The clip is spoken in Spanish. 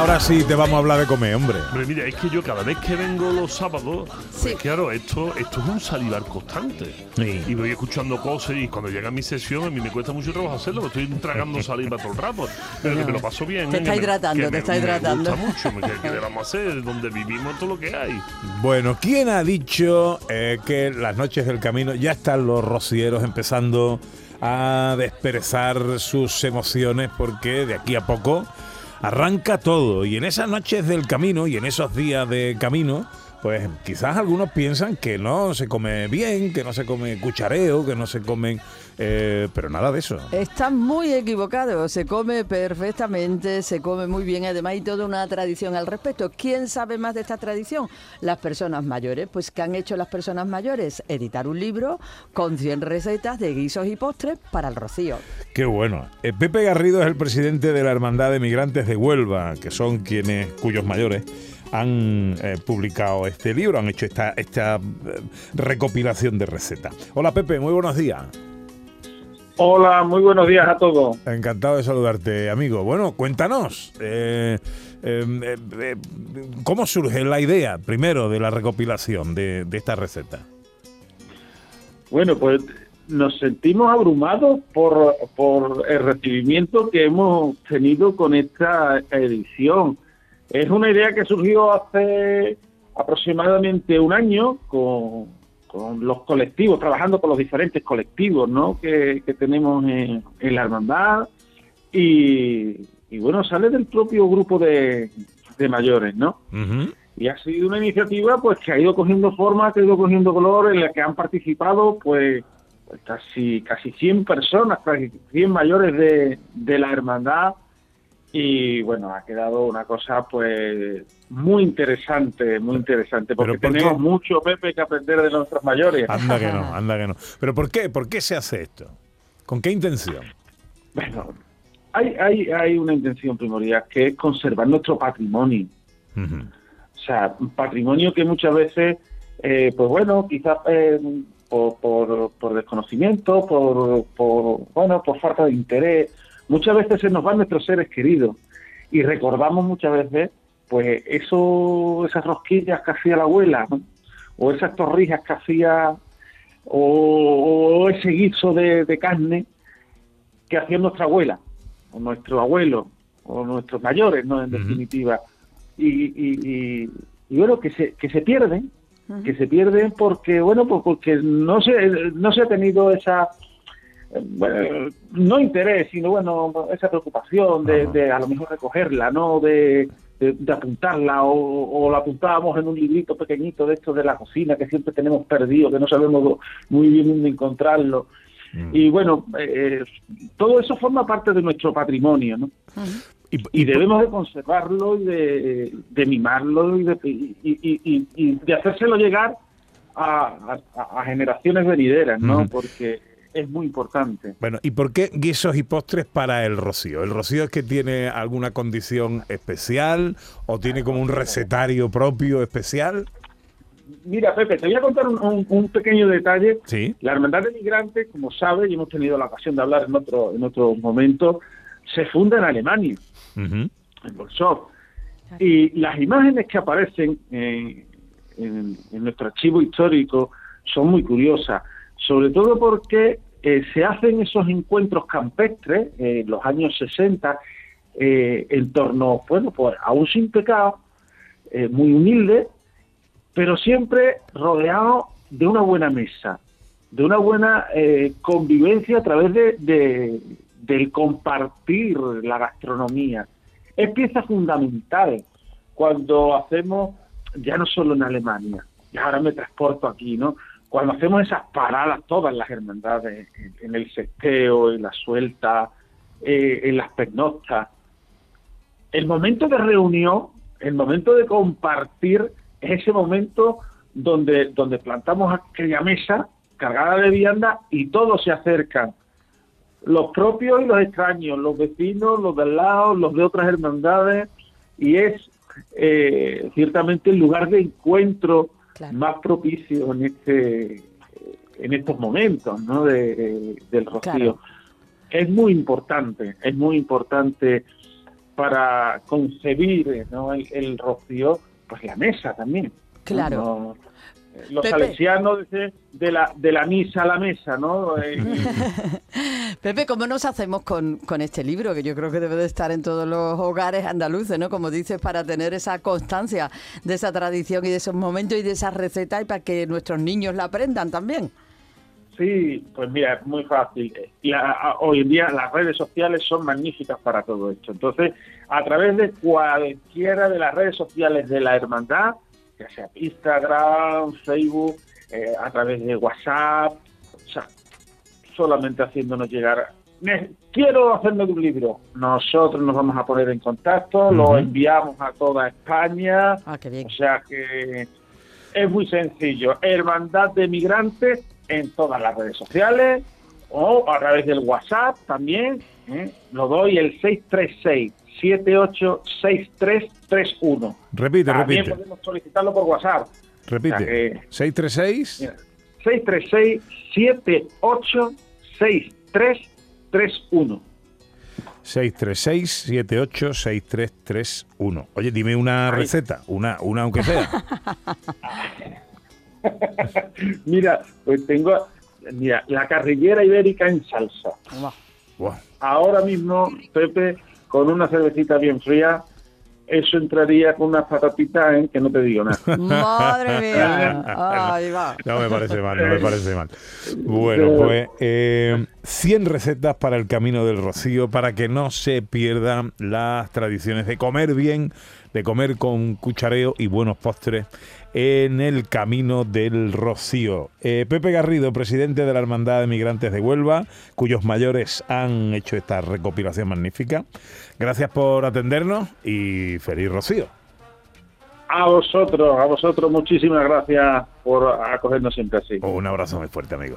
Ahora sí te vamos a hablar de comer, hombre. Hombre, mira, es que yo cada vez que vengo los sábados, pues claro, esto, esto es un salivar constante. Sí. Y voy escuchando cosas y cuando llega mi sesión, a mí me cuesta mucho trabajo hacerlo, porque estoy tragando saliva todo el rato. Pero que me lo paso bien. Te está me- hidratando, te me- está me hidratando. gusta mucho, que, que le vamos a hacer, donde vivimos todo lo que hay. Bueno, ¿quién ha dicho eh, que las noches del camino ya están los rocieros empezando a desperezar sus emociones porque de aquí a poco arranca todo y en esas noches del camino y en esos días de camino pues quizás algunos piensan que no se come bien, que no se come cuchareo, que no se comen... eh, pero nada de eso. Están muy equivocados, se come perfectamente, se come muy bien, además hay toda una tradición al respecto. ¿Quién sabe más de esta tradición? Las personas mayores. Pues ¿qué han hecho las personas mayores? Editar un libro con 100 recetas de guisos y postres para el rocío. Qué bueno. Eh, Pepe Garrido es el presidente de la Hermandad de Migrantes de Huelva, que son quienes, cuyos mayores han eh, publicado este libro, han hecho esta, esta eh, recopilación de recetas. Hola Pepe, muy buenos días. Hola, muy buenos días a todos. Encantado de saludarte, amigo. Bueno, cuéntanos, eh, eh, eh, ¿cómo surge la idea, primero, de la recopilación de, de esta receta? Bueno, pues nos sentimos abrumados por, por el recibimiento que hemos tenido con esta edición. Es una idea que surgió hace aproximadamente un año con, con los colectivos, trabajando con los diferentes colectivos ¿no? que, que tenemos en, en la hermandad y, y bueno, sale del propio grupo de, de mayores, ¿no? Ujú. Y ha sido una iniciativa pues que ha ido cogiendo forma, que ha ido cogiendo color, en la que han participado pues, pues, casi casi 100 personas, casi 100 mayores de, de la hermandad y bueno, ha quedado una cosa pues muy interesante, muy interesante, porque ¿Pero por tenemos qué? mucho, Pepe, que aprender de nuestros mayores. Anda que no, anda que no. ¿Pero por qué? ¿Por qué se hace esto? ¿Con qué intención? Bueno, hay, hay, hay una intención primordial que es conservar nuestro patrimonio. O sea, un patrimonio que muchas veces, eh, pues bueno, quizás eh, por, por, por desconocimiento, por, por, bueno, por falta de interés, muchas veces se nos van nuestros seres queridos y recordamos muchas veces, pues eso, esas rosquillas que hacía la abuela, ¿no? o esas torrijas que hacía, o, o ese guiso de, de carne que hacía nuestra abuela, o nuestro abuelo, o nuestros mayores, ¿no? En definitiva y, y, y- y bueno que se que se pierden que se pierden porque bueno pues porque no se no se ha tenido esa bueno, no interés sino bueno esa preocupación de, a lo mejor recogerla no de, de, de apuntarla o, o la apuntábamos en un librito pequeñito de esto de la cocina que siempre tenemos perdido que no sabemos muy bien dónde encontrarlo. Mm. y bueno eh, todo eso forma parte de nuestro patrimonio no Y, y debemos de conservarlo y de, de mimarlo y de, y, y- y- y de hacérselo llegar a, a- a generaciones venideras, ¿no? Porque es muy importante. Bueno, ¿y por qué guisos y postres para el rocío? ¿El rocío es que tiene alguna condición especial o tiene como un recetario propio especial? Mira, Pepe, te voy a contar un, un- un pequeño detalle. Sí. La Hermandad de Migrantes, como sabes, y hemos tenido la ocasión de hablar en otro, en otro momento, se funda en Alemania, en Bolsov. Y las imágenes que aparecen en, en nuestro archivo histórico son muy curiosas, sobre todo porque eh, se hacen esos encuentros campestres eh, en los años 60 eh, en torno, bueno, pues a un sin pecado, muy humilde, pero siempre rodeado de una buena mesa, de una buena convivencia a través de, de- del compartir la gastronomía. Es pieza fundamental cuando hacemos, ya no solo en Alemania, y ahora me transporto aquí, ¿no? Cuando hacemos esas paradas, todas las hermandades, en, el sesteo, en la suelta, eh, en las pernoctas, el momento de reunión, el momento de compartir, es ese momento donde, donde plantamos aquella mesa cargada de vianda y todos se acercan. Los propios y los extraños, los vecinos, los del lado, los de otras hermandades, y es eh, ciertamente el lugar de encuentro Claro. más propicio en este en estos momentos ¿no? de, de- del rocío. Claro. Es muy importante, es muy importante para concebir ¿no? el, el rocío, pues la mesa también. Claro. No, los Pepe. salesianos de, de la, de la misa a la mesa, ¿no? Eh, Pepe, ¿cómo nos hacemos con, con este libro? Que yo creo que debe de estar en todos los hogares andaluces, ¿no? Como dices, para tener esa constancia de esa tradición y de esos momentos y de esa receta y para que nuestros niños la aprendan también. Sí, pues mira, es muy fácil. Y a- a- hoy en día las redes sociales son magníficas para todo esto. Entonces, a través de cualquiera de las redes sociales de la hermandad, ya sea Instagram, Facebook, eh, a través de WhatsApp, o sea, solamente haciéndonos llegar. "Ne- Quiero hacerme un libro. Nosotros nos vamos a poner en contacto, lo enviamos a toda España. Ah, qué bien. O sea que es muy sencillo. Hermandad de Migrantes en todas las redes sociales o a través del WhatsApp también. ¿eh? Lo doy el 636-786331. Repite, También repite, podemos solicitarlo por WhatsApp. O sea repite. que- 636. Mira, 636-786331. 636-786331. Oye, dime una receta, una, una aunque sea. Mira, pues tengo mira, la carrillera ibérica en salsa. Buah. ahora mismo, Pepe, con una cervecita bien fría, eso entraría con unas patatitas en que no te digo nada. Madre mía. Ahí va. No me parece mal, no me parece mal. Bueno, pues eh, 100 recetas para el camino del rocío, para que no se pierdan las tradiciones de comer bien, de comer con cuchareo y buenos postres en el camino del rocío. Eh, Pepe Garrido, presidente de la Hermandad de Migrantes de Huelva, cuyos mayores han hecho esta recopilación magnífica. Gracias por atendernos y feliz rocío. A vosotros, a vosotros, muchísimas gracias por acogernos siempre así. Un abrazo muy fuerte, amigo.